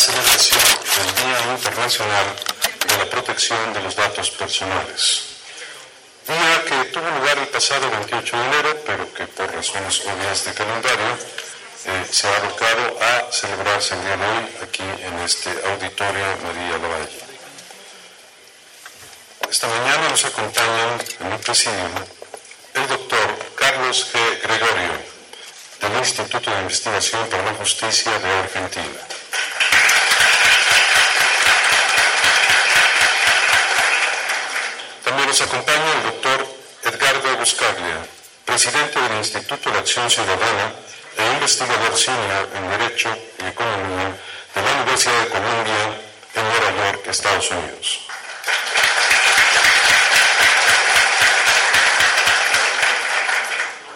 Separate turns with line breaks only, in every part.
celebración del Día Internacional de la Protección de los Datos Personales. Día que tuvo lugar el pasado 28 de enero, pero que por razones obvias de calendario eh, se ha abocado a celebrarse el día de hoy aquí en este auditorio María Lavalle. Esta mañana nos acompañan en el presidium el doctor Carlos G. Gregorio, del Instituto de Investigación para la Justicia de Argentina. Nos acompaña el doctor Edgardo Buscaglia, presidente del Instituto de Acción Ciudadana e investigador senior en Derecho y Economía de la Universidad de Columbia en Nueva York, Estados Unidos.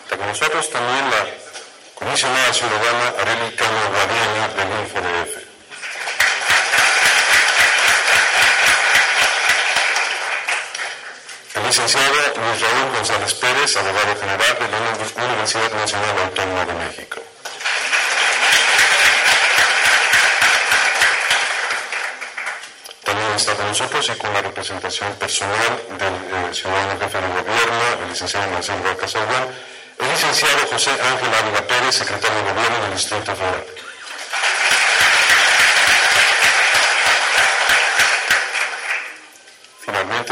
Está con nosotros también la comisionada ciudadana Arely Cano Guadiana del InfoDF. Licenciado Luis Raúl González Pérez, abogado general de la Universidad Nacional Autónoma de México. También está con nosotros y con la representación personal del eh, ciudadano jefe de gobierno, el licenciado Marcelo Casalguán, el licenciado José Ángel Ávila Pérez, secretario de gobierno del Distrito Federal.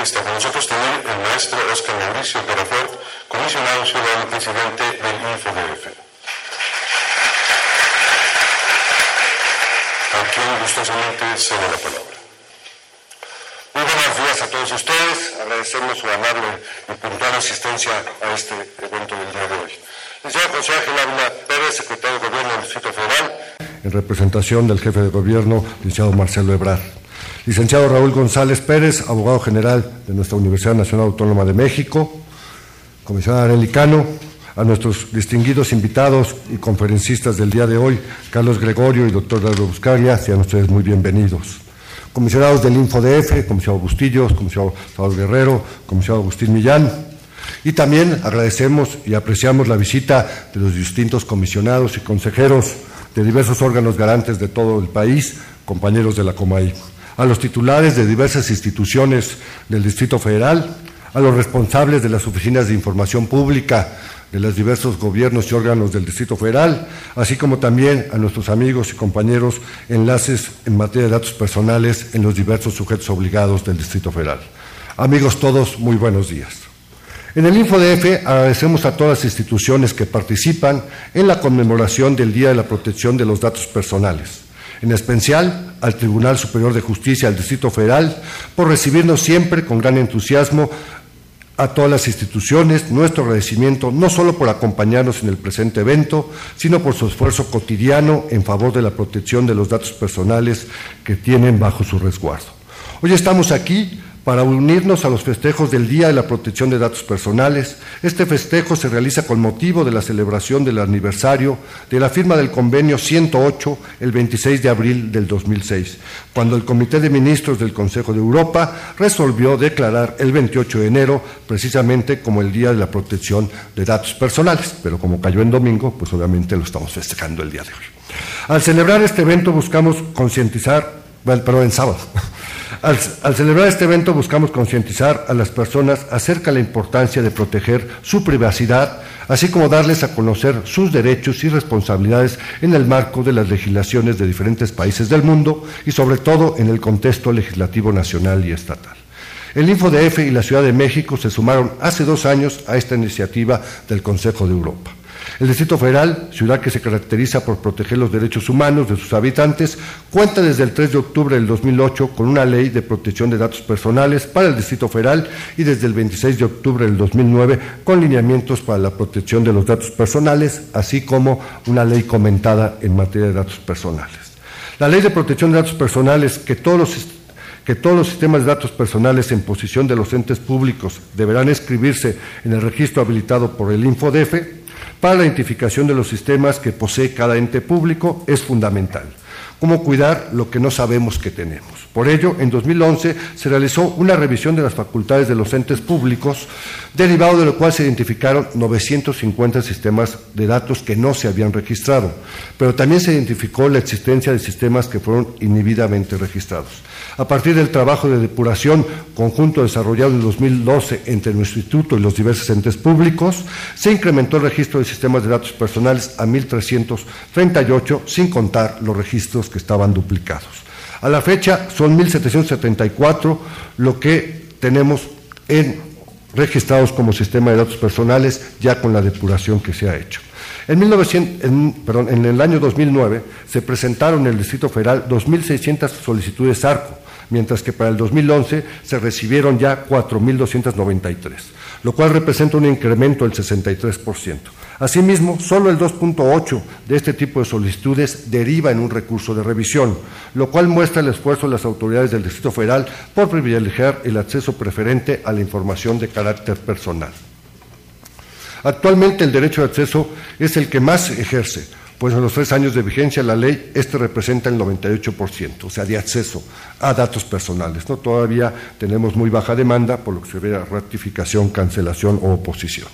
Está con nosotros también el maestro Oscar Mauricio Carafort, comisionado ciudadano presidente del InfoDF. A quien gustosamente cedo la palabra.
Muy buenos días a todos ustedes. Agradecemos su amable y puntual asistencia a este evento del día de hoy. Licenciado José Ángel Ávila Pérez, secretario de Gobierno del Distrito Federal.
En representación del jefe de gobierno, licenciado Marcelo Ebrard. Licenciado Raúl González Pérez, abogado general de nuestra Universidad Nacional Autónoma de México. Comisionado Arelicano, a nuestros distinguidos invitados y conferencistas del día de hoy, Carlos Gregorio y doctor Dario Buscaria, sean ustedes muy bienvenidos comisionados del InfoDF, comisionado Bustillos, comisionado Salvador Guerrero, comisionado Agustín Millán. Y también agradecemos y apreciamos la visita de los distintos comisionados y consejeros de diversos órganos garantes de todo el país, compañeros de la Comay, a los titulares de diversas instituciones del Distrito Federal, a los responsables de las oficinas de información pública de los diversos gobiernos y órganos del Distrito Federal, así como también a nuestros amigos y compañeros enlaces en materia de datos personales en los diversos sujetos obligados del Distrito Federal. Amigos todos, muy buenos días. En el InfoDF agradecemos a todas las instituciones que participan en la conmemoración del Día de la Protección de los Datos Personales, en especial al Tribunal Superior de Justicia del Distrito Federal por recibirnos siempre con gran entusiasmo a todas las instituciones nuestro agradecimiento no solo por acompañarnos en el presente evento, sino por su esfuerzo cotidiano en favor de la protección de los datos personales que tienen bajo su resguardo. Hoy estamos aquí para unirnos a los festejos del Día de la Protección de Datos Personales. Este festejo se realiza con motivo de la celebración del aniversario de la firma del convenio 108 el 26 de abril del 2006, cuando el Comité de Ministros del Consejo de Europa resolvió declarar el 28 de enero precisamente como el Día de la Protección de Datos Personales, pero como cayó en domingo, pues obviamente lo estamos festejando el día de hoy. Al celebrar este evento buscamos concientizar, bueno, perdón, en sábado, al, celebrar este evento buscamos concientizar a las personas acerca de la importancia de proteger su privacidad, así como darles a conocer sus derechos y responsabilidades en el marco de las legislaciones de diferentes países del mundo y sobre todo en el contexto legislativo nacional y estatal. El InfoDF y la Ciudad de México se sumaron hace dos años a esta iniciativa del Consejo de Europa. El Distrito Federal, ciudad que se caracteriza por proteger los derechos humanos de sus habitantes, cuenta desde el 3 de octubre del 2008 con una ley de protección de datos personales para el Distrito Federal y desde el 26 de octubre del 2009 con lineamientos para la protección de los datos personales, así como una ley comentada en materia de datos personales. La ley de protección de datos personales que todos los que todos los sistemas de datos personales en posición de los entes públicos deberán escribirse en el registro habilitado por el InfoDF para la identificación de los sistemas que posee cada ente público es fundamental. Cómo cuidar lo que no sabemos que tenemos. Por ello, en 2011 se realizó una revisión de las facultades de los entes públicos, derivado de lo cual se identificaron 950 sistemas de datos que no se habían registrado, pero también se identificó la existencia de sistemas que fueron inhibidamente registrados. A partir del trabajo de depuración conjunto desarrollado en 2012 entre nuestro instituto y los diversos entes públicos, se incrementó el registro de sistemas de datos personales a 1.338, sin contar los registros que estaban duplicados. A la fecha son 1.774 lo que tenemos en, registrados como sistema de datos personales ya con la depuración que se ha hecho. En, 1900, en, perdón, en el año 2009 se presentaron en el Distrito Federal 2.600 solicitudes ARCO, mientras que para el 2011 se recibieron ya 4.293, lo cual representa un incremento del 63%. Asimismo, solo el 2.8 de este tipo de solicitudes deriva en un recurso de revisión, lo cual muestra el esfuerzo de las autoridades del Distrito Federal por privilegiar el acceso preferente a la información de carácter personal. Actualmente el derecho de acceso es el que más ejerce, pues en los tres años de vigencia de la ley, este representa el 98%, o sea, de acceso a datos personales. ¿no? Todavía tenemos muy baja demanda, por lo que se ve ratificación, cancelación o oposición.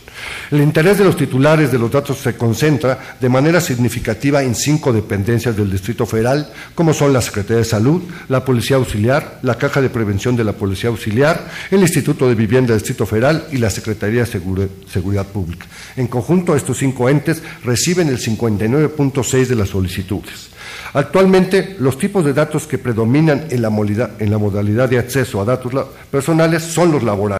El interés de los titulares de los datos se concentra de manera significativa en cinco dependencias del Distrito Federal, como son la Secretaría de Salud, la Policía Auxiliar, la Caja de Prevención de la Policía Auxiliar, el Instituto de Vivienda del Distrito Federal y la Secretaría de Seguridad Pública. En conjunto, estos cinco entes reciben el 59.6 de las solicitudes. Actualmente, los tipos de datos que predominan en la, modalidad, en la modalidad de acceso a datos personales son los laborales.